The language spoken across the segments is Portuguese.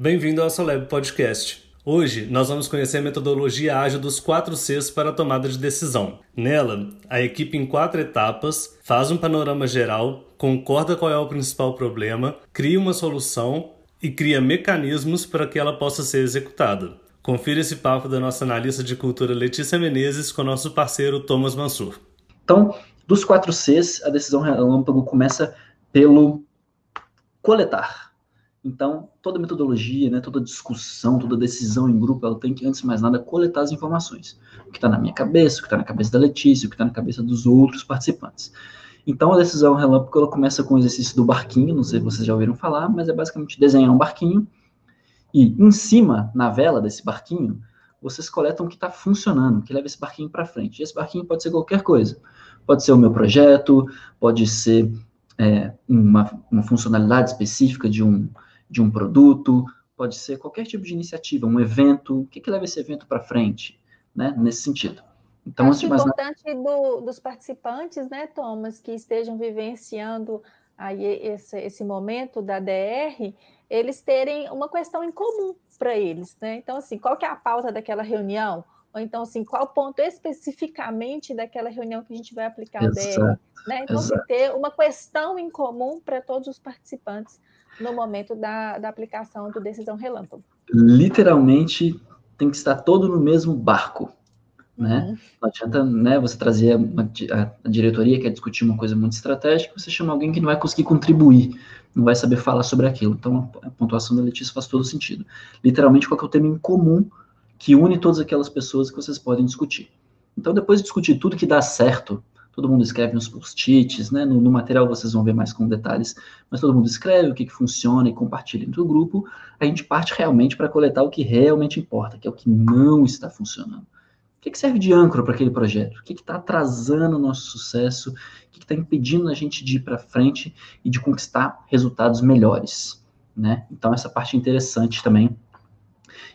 Bem-vindo ao Soleb Podcast. Hoje nós vamos conhecer a metodologia ágil dos 4 Cs para a tomada de decisão. Nela, a equipe em quatro etapas faz um panorama geral, concorda qual é o principal problema, cria uma solução e cria mecanismos para que ela possa ser executada. Confira esse papo da nossa analista de cultura Letícia Menezes com nosso parceiro Thomas Mansur. Então, dos 4 Cs, a decisão relâmpago começa pelo coletar então, toda metodologia, né, toda discussão, toda decisão em grupo, ela tem que, antes de mais nada, coletar as informações. O que está na minha cabeça, o que está na cabeça da Letícia, o que está na cabeça dos outros participantes. Então, a decisão relâmpago, ela começa com o exercício do barquinho, não sei se vocês já ouviram falar, mas é basicamente desenhar um barquinho, e em cima, na vela desse barquinho, vocês coletam o que está funcionando, que leva esse barquinho para frente. E esse barquinho pode ser qualquer coisa. Pode ser o meu projeto, pode ser é, uma, uma funcionalidade específica de um, de um produto, pode ser qualquer tipo de iniciativa, um evento, o que, que leva esse evento para frente, né, nesse sentido. Então, Acho mais importante do, dos participantes, né, Thomas, que estejam vivenciando aí esse, esse momento da DR, eles terem uma questão em comum para eles, né? Então, assim, qual que é a pauta daquela reunião? Ou então, assim, qual ponto especificamente daquela reunião que a gente vai aplicar o DR? Né? Então, se ter uma questão em comum para todos os participantes no momento da, da aplicação do decisão relâmpago. Literalmente tem que estar todo no mesmo barco. Né? Uhum. Não adianta né, você trazer uma, a, a, diretoria quer discutir uma coisa muito estratégica, você chama alguém que não vai conseguir contribuir, não vai saber falar sobre aquilo. Então a, a pontuação da Letícia faz todo sentido. Literalmente, qual é o tema em comum que une todas aquelas pessoas que vocês podem discutir. Então, depois de discutir tudo que dá certo, todo mundo escreve nos post-its, né? No, no, material vocês vão ver mais com detalhes, mas todo mundo escreve o que, que funciona e compartilha entre o grupo. A gente parte realmente para coletar o que realmente importa, que é o que não está funcionando. O que, que serve de âncora para aquele projeto? O que está atrasando o nosso sucesso? O que está impedindo a gente de ir para frente e de conquistar resultados melhores? Né? Então, essa parte é interessante também,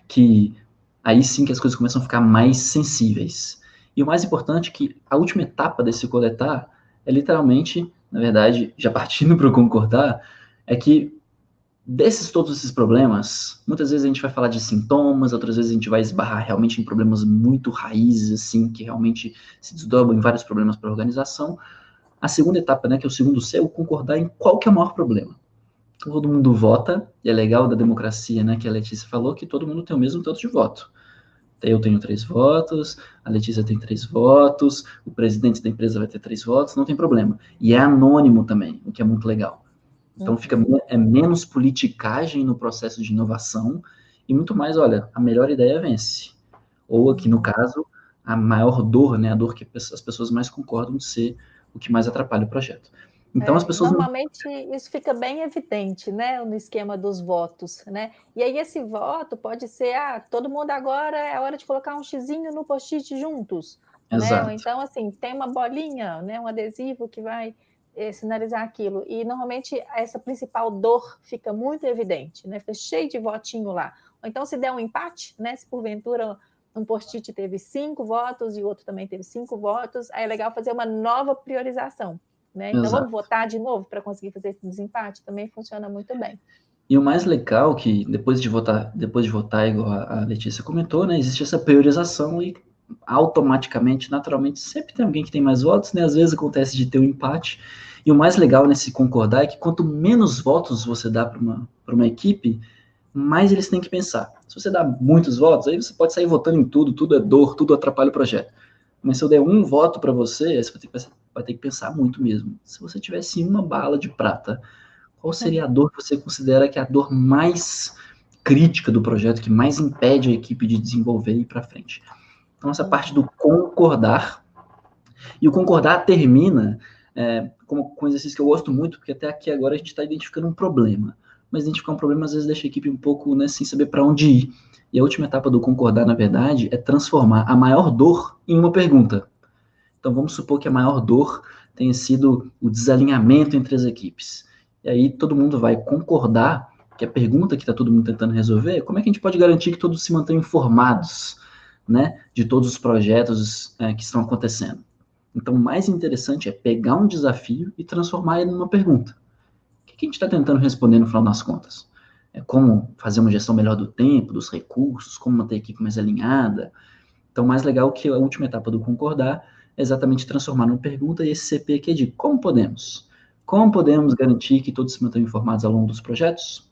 que aí sim que as coisas começam a ficar mais sensíveis. E o mais importante é que a última etapa desse coletar é literalmente, na verdade, já partindo para o concordar, é que desses todos esses problemas, muitas vezes a gente vai falar de sintomas, outras vezes a gente vai esbarrar realmente em problemas muito raízes, assim, que realmente se desdobram em vários problemas para a organização. A segunda etapa, né, que é o segundo C, é o concordar em qual que é o maior problema. Todo mundo vota, e é legal da democracia, né, que a Letícia falou, que todo mundo tem o mesmo tanto de voto eu tenho três votos, a Letícia tem três votos, o presidente da empresa vai ter três votos, não tem problema. E é anônimo também, o que é muito legal. Então fica é menos politicagem no processo de inovação e muito mais, olha, a melhor ideia vence. Ou aqui no caso, a maior dor, né, a dor que as pessoas mais concordam de ser o que mais atrapalha o projeto. Então, é, as pessoas. Normalmente, não... isso fica bem evidente, né, no esquema dos votos, né? E aí, esse voto pode ser: ah, todo mundo agora é hora de colocar um xizinho no post-it juntos. Exato. Né? Então, assim, tem uma bolinha, né, um adesivo que vai eh, sinalizar aquilo. E, normalmente, essa principal dor fica muito evidente, né? Fica cheio de votinho lá. Ou então, se der um empate, né, se porventura um post-it teve cinco votos e o outro também teve cinco votos, aí é legal fazer uma nova priorização. Né? Então Exato. vamos votar de novo para conseguir fazer esse desempate, também funciona muito bem. E o mais legal que depois de votar, depois de votar, igual a Letícia comentou, né, existe essa priorização e automaticamente, naturalmente, sempre tem alguém que tem mais votos, né? Às vezes acontece de ter um empate. E o mais legal nesse concordar é que quanto menos votos você dá para uma, uma equipe, mais eles têm que pensar. Se você dá muitos votos, aí você pode sair votando em tudo, tudo é dor, tudo atrapalha o projeto. Mas se eu der um voto para você, aí você vai ter que vai ter que pensar muito mesmo. Se você tivesse uma bala de prata, qual seria a dor que você considera que é a dor mais crítica do projeto, que mais impede a equipe de desenvolver e ir para frente? Então, essa parte do concordar. E o concordar termina é, com, com um exercício que eu gosto muito, porque até aqui agora a gente está identificando um problema. Mas identificar um problema às vezes deixa a equipe um pouco né, sem saber para onde ir. E a última etapa do concordar, na verdade, é transformar a maior dor em uma pergunta. Então vamos supor que a maior dor tenha sido o desalinhamento entre as equipes. E aí todo mundo vai concordar que a pergunta que está todo mundo tentando resolver é como é que a gente pode garantir que todos se mantenham informados né, de todos os projetos é, que estão acontecendo. Então, o mais interessante é pegar um desafio e transformar ele numa pergunta. O que a gente está tentando responder no final das contas? é, como fazer uma gestão melhor do tempo, dos recursos, como manter a equipe mais alinhada. Então, mais legal que a última etapa do concordar é exatamente transformar numa pergunta e esse CP aqui é de como podemos? Como podemos garantir que todos se mantenham informados ao longo dos projetos?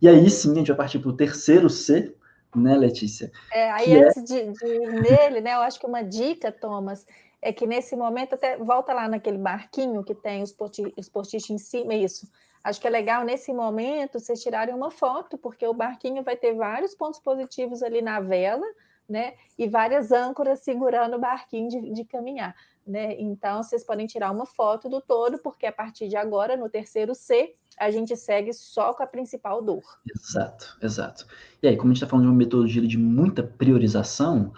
E aí sim, a gente vai partir para o terceiro C, né, Letícia? É, aí é antes é... de, de ir nele, né, eu acho que uma dica, Thomas, é que nesse momento, até volta lá naquele barquinho que tem os, post em cima, isso. Acho que é legal nesse momento vocês tirarem uma foto, porque o barquinho vai ter vários pontos positivos ali na vela, né? E várias âncoras segurando o barquinho de, de caminhar. Né? Então, vocês podem tirar uma foto do todo, porque a partir de agora, no terceiro C, a gente segue só com a principal dor. Exato, exato. E aí, como a gente está falando de uma metodologia de muita priorização,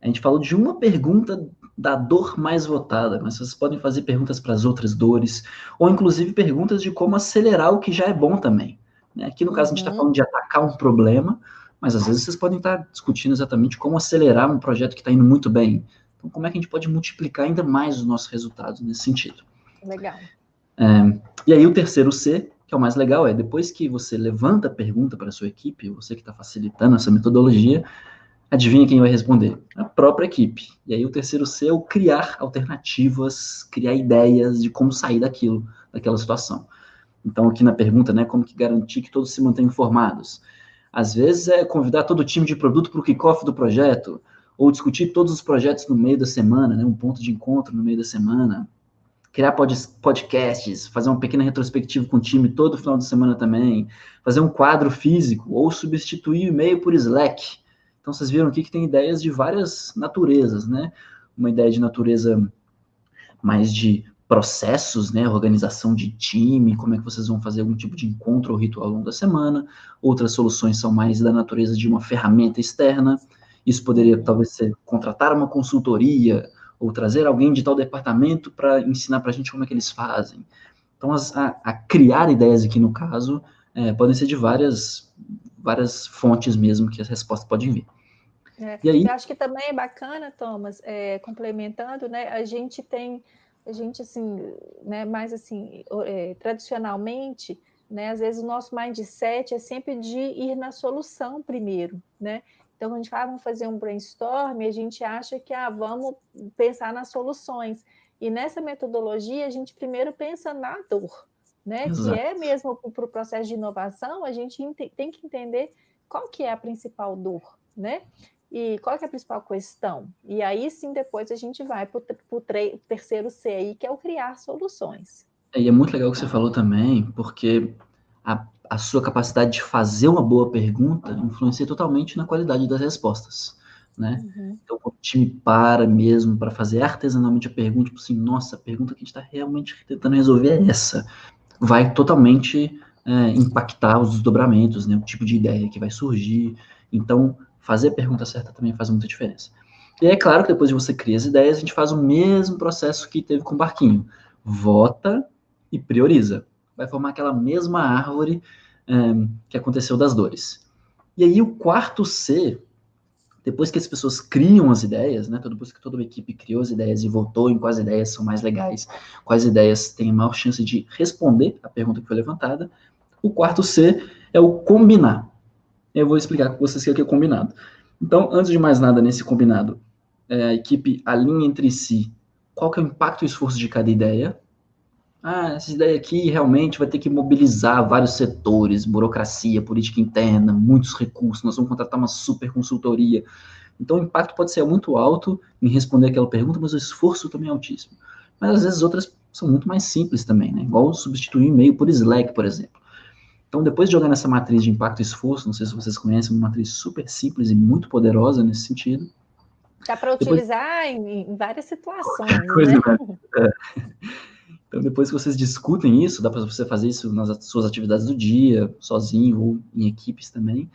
a gente falou de uma pergunta da dor mais votada, mas vocês podem fazer perguntas para as outras dores, ou inclusive perguntas de como acelerar o que já é bom também. Né? Aqui no caso a gente está uhum. falando de atacar um problema, mas às vezes vocês podem estar discutindo exatamente como acelerar um projeto que está indo muito bem. Então, como é que a gente pode multiplicar ainda mais os nossos resultados nesse sentido? Legal. É, e aí o terceiro C, que é o mais legal, é depois que você levanta a pergunta para a sua equipe, você que está facilitando essa metodologia, Adivinha quem vai responder? A própria equipe. E aí o terceiro C é o criar alternativas, criar ideias de como sair daquilo, daquela situação. Então aqui na pergunta, né, como que garantir que todos se mantenham informados? Às vezes é convidar todo o time de produto para o kickoff do projeto, ou discutir todos os projetos no meio da semana, né, um ponto de encontro no meio da semana. Criar pod podcasts, fazer uma pequena retrospectiva com o time todo final de semana também, fazer um quadro físico, ou substituir o e-mail por Slack então vocês viram aqui que tem ideias de várias naturezas, né? Uma ideia de natureza mais de processos, né, organização de time, como é que vocês vão fazer algum tipo de encontro ou ritual ao longo da semana. Outras soluções são mais da natureza de uma ferramenta externa. Isso poderia talvez ser contratar uma consultoria ou trazer alguém de tal departamento para ensinar para a gente como é que eles fazem. Então, as, a, a, criar ideias aqui no caso é, podem ser de várias, várias fontes mesmo que as respostas podem vir. É, e aí? Eu acho que também é bacana, Thomas, é, complementando, né? A gente tem, a gente assim, né? Mais assim, é, tradicionalmente, né? Às vezes o nosso mindset é sempre de ir na solução primeiro, né? Então, a gente fala, vamos fazer um brainstorm, a gente acha que ah, vamos pensar nas soluções. E nessa metodologia, a gente primeiro pensa na dor, né? Exato. Que é mesmo para o processo de inovação, a gente tem que entender qual que é a principal dor, né? E qual é a principal questão? E aí sim, depois a gente vai para o terceiro C aí, que é o criar soluções. É, e é muito legal o que você falou também, porque a, a sua capacidade de fazer uma boa pergunta influencia totalmente na qualidade das respostas. Né? Uhum. Então, o time para mesmo para fazer artesanalmente a pergunta, tipo assim, nossa, a pergunta que a gente está realmente tentando resolver é essa, vai totalmente é, impactar os desdobramentos, né? o tipo de ideia que vai surgir. Então, fazer a pergunta certa também faz muita diferença. E é claro que depois de você criar as ideias, a gente faz o mesmo processo que teve com o barquinho. Vota e prioriza. Vai formar aquela mesma árvore é, que aconteceu das dores. E aí o quarto C, depois que as pessoas criam as ideias, né, depois que toda a equipe criou as ideias e votou em quais ideias são mais legais, quais ideias têm maior chance de responder a pergunta que foi levantada, o quarto C é o combinar eu vou explicar com vocês o que é combinado. Então, antes de mais nada, nesse combinado, é, a equipe alinha entre si qual que é o impacto e o esforço de cada ideia. Ah, essa ideia aqui realmente vai ter que mobilizar vários setores, burocracia, política interna, muitos recursos, nós vamos contratar uma super consultoria. Então, o impacto pode ser muito alto em responder aquela pergunta, mas o esforço também é altíssimo. Mas, às vezes, outras são muito mais simples também, né? Igual substituir e-mail por Slack, por exemplo. Então, depois de jogar nessa matriz de impacto e esforço, não sei se vocês conhecem, uma matriz super simples e muito poderosa nesse sentido. Dá para utilizar em, em, várias situações. Coisa, né? né? É. Então, depois que vocês discutem isso, dá para você fazer isso nas suas atividades do dia, sozinho ou em equipes também.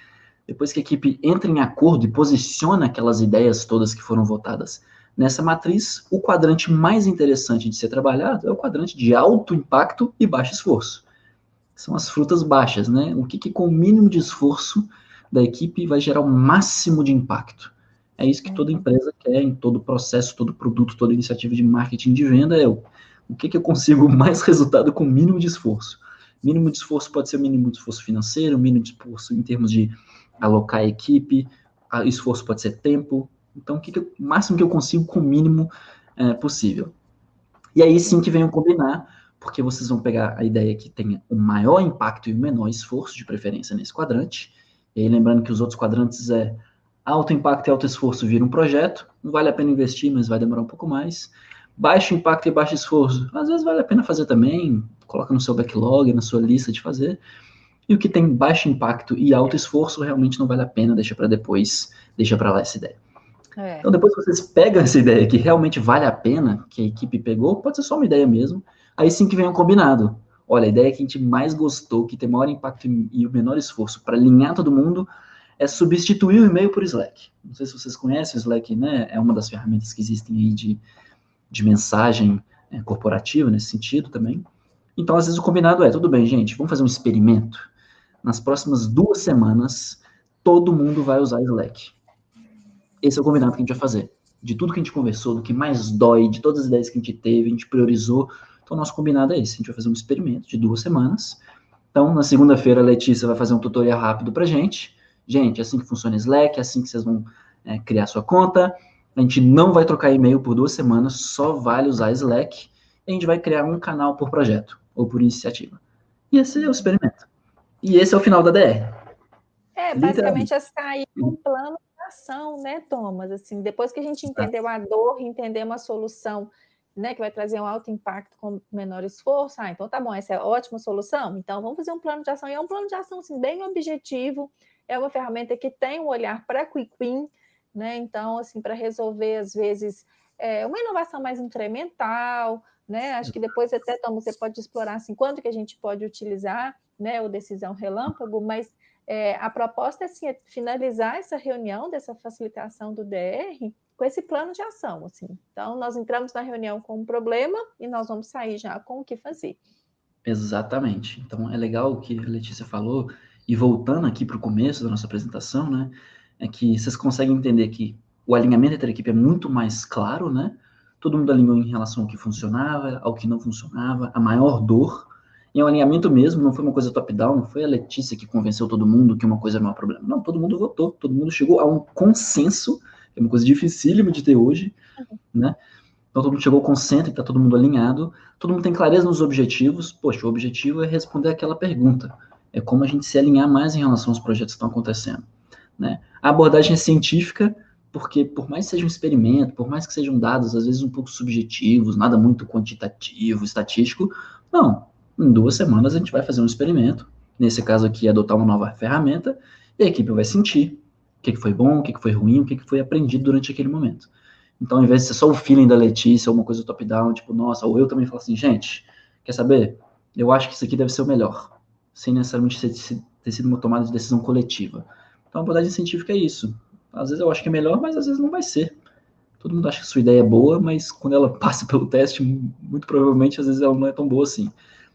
Depois que a equipe entra em acordo e posiciona aquelas ideias todas que foram votadas nessa matriz, o quadrante mais interessante de ser trabalhado é o quadrante de alto impacto e baixo esforço são as frutas baixas, né? O que, que com o mínimo de esforço da equipe vai gerar o máximo de impacto. É isso que toda uhum. empresa quer em todo processo, todo produto, toda iniciativa de marketing de venda é o, o que, que eu consigo mais resultado com o mínimo de esforço. Mínimo de esforço pode ser o mínimo de esforço financeiro, mínimo de esforço em termos de alocar a equipe, a esforço pode ser tempo. Então, o, que que eu, máximo que eu consigo com o mínimo é, possível. E aí sim que o combinar, porque vocês vão pegar a ideia que tenha o maior impacto e o menor esforço, de preferência nesse quadrante. E aí, lembrando que os outros quadrantes é alto impacto e alto esforço vira um projeto, não vale a pena investir, mas vai demorar um pouco mais. Baixo impacto e baixo esforço, às vezes vale a pena fazer também, coloca no seu backlog, na sua lista de fazer. E o que tem baixo impacto e alto esforço realmente não vale a pena, deixa para depois, deixa para lá essa ideia. É. Então, depois que vocês pegam essa ideia que realmente vale a pena, que a equipe pegou, pode ser só uma ideia mesmo, aí sim que vem um combinado. Olha, a ideia que a gente mais gostou, que tem maior impacto e o menor esforço para alinhar todo mundo, é substituir o e-mail por Slack. Não sei se vocês conhecem o Slack, né? É uma das ferramentas que existem aí de, de mensagem é, corporativa nesse sentido também. Então, às vezes, o combinado é, tudo bem, gente, vamos fazer um experimento. Nas próximas duas semanas, todo mundo vai usar Slack. Esse é o combinado que a gente vai fazer. De tudo que a gente conversou, do que mais dói, de todas as ideias que a gente teve, a gente priorizou. Então, nosso combinado é esse. A gente vai fazer um experimento de duas semanas. Então, na segunda-feira, a Letícia vai fazer um tutorial rápido pra gente. Gente, é assim que funciona Slack, é assim que vocês vão é, criar sua conta. A gente não vai trocar e-mail por duas semanas, só vale usar Slack. E a gente vai criar um canal por projeto ou por iniciativa. E esse é o experimento. E esse é o final da DR. É, basicamente é sair com um plano ação, né, Thomas? Assim, depois que a gente entendeu a dor, entendeu uma solução, né, que vai trazer um alto impacto com menor esforço, ah, então tá bom, essa é ótima solução. Então vamos fazer um plano de ação. E é um plano de ação assim, bem objetivo. É uma ferramenta que tem um olhar para quick win, né? Então, assim, para resolver às vezes é, uma inovação mais incremental, né? Acho que depois até Thomas, você pode explorar assim, quanto que a gente pode utilizar, né, o decisão relâmpago, mas é, a proposta assim, é finalizar essa reunião dessa facilitação do DR com esse plano de ação. Assim. Então, nós entramos na reunião com um problema e nós vamos sair já com o que fazer. Exatamente. Então, é legal o que a Letícia falou, e voltando aqui para o começo da nossa apresentação, né, é que vocês conseguem entender que o alinhamento entre a equipe é muito mais claro, né? Todo mundo alinhou em relação ao que funcionava, ao que não funcionava, a maior dor, em um alinhamento mesmo, não foi uma coisa top-down, não foi a Letícia que convenceu todo mundo que uma coisa não é um problema. Não, todo mundo votou, todo mundo chegou a um consenso, é uma coisa dificílima de ter hoje, uhum. né? Então todo mundo chegou consenso, está todo mundo alinhado, todo mundo tem clareza nos objetivos. Poxa, o objetivo é responder aquela pergunta. É como a gente se alinhar mais em relação aos projetos que estão acontecendo. Né? A abordagem é científica, porque por mais que seja um experimento, por mais que sejam dados às vezes um pouco subjetivos, nada muito quantitativo, estatístico, não, em duas semanas a gente vai fazer um experimento, nesse caso aqui, adotar uma nova ferramenta, e a equipe vai sentir que, que foi bom, o que, que foi ruim, o que, que foi aprendido durante aquele momento. Então, ao invés de ser só o feeling da Letícia, ou uma coisa top-down, tipo, nossa, ou eu também falo assim, gente, quer saber? Eu acho que isso aqui deve ser o melhor, sem necessariamente ter, sido uma tomada de decisão coletiva. Então, a abordagem científica é isso. Às vezes eu acho que é melhor, mas às vezes não vai ser. Todo mundo acha que sua ideia é boa, mas quando ela passa pelo teste, muito provavelmente, às vezes ela não é tão boa assim.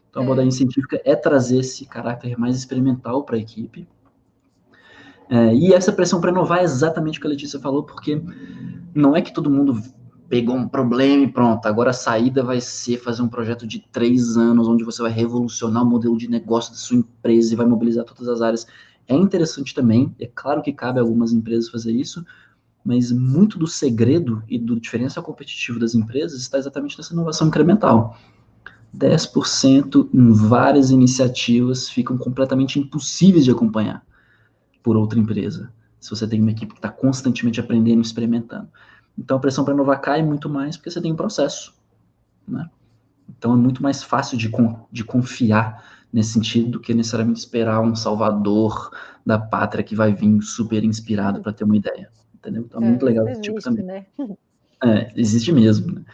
Então, a abordagem é. científica é trazer esse caráter mais experimental para a equipe. É, e essa pressão para inovar é exatamente o que a Letícia falou, porque não é que todo mundo pegou um problema e pronto, agora a saída vai ser fazer um projeto de três anos, onde você vai revolucionar o modelo de negócio da sua empresa e vai mobilizar todas as áreas. É interessante também, é claro que cabe a algumas empresas fazer isso, mas muito do segredo e do diferencial competitivo das empresas está exatamente nessa inovação incremental. 10% em várias iniciativas ficam completamente impossíveis de acompanhar por outra empresa. Se você tem uma equipe que está constantemente aprendendo e experimentando. Então a pressão para inovar cai muito mais porque você tem um processo. Né? Então é muito mais fácil de, de confiar nesse sentido do que necessariamente esperar um salvador da pátria que vai vir super inspirado para ter uma ideia. Entendeu? Então é, é muito legal esse tipo também. Né? É, existe mesmo. Né?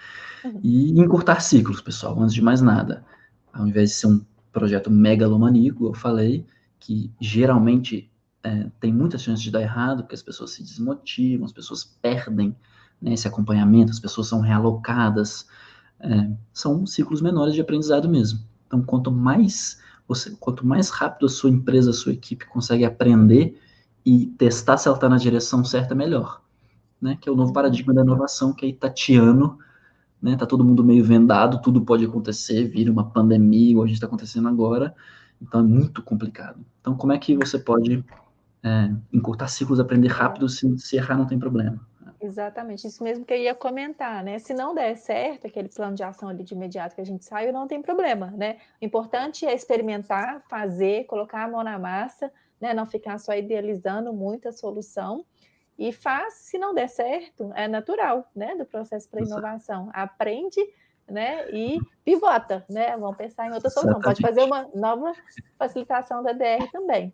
E encurtar ciclos, pessoal, antes de mais nada. Ao invés de ser um projeto megalomaníaco, eu falei que geralmente é, tem muitas chances de dar errado, porque as pessoas se desmotivam, as pessoas perdem né, esse acompanhamento, as pessoas são realocadas. É, são ciclos menores de aprendizado mesmo. Então, quanto mais você, quanto mais rápido a sua empresa, a sua equipe consegue aprender e testar se ela está na direção certa, melhor. Né? Que é o novo paradigma da inovação que é Itatiano né? Tá todo mundo meio vendado, tudo pode acontecer, vira uma pandemia, igual a gente está acontecendo agora. Então é muito complicado. Então, como é que você pode é, encurtar ciclos, aprender rápido, se, se errar não tem problema? Exatamente, isso mesmo que eu ia comentar, né? Se não der certo aquele plano de ação ali de imediato que a gente saiu, não tem problema, né? O importante é experimentar, fazer, colocar a mão na massa, né? Não ficar só idealizando muito a solução e faz, se não der certo, é natural, né? Do processo para inovação. Aprende né? E pivota, né? Vamos pensar em outra solução. Pode fazer uma nova facilitação da DR também.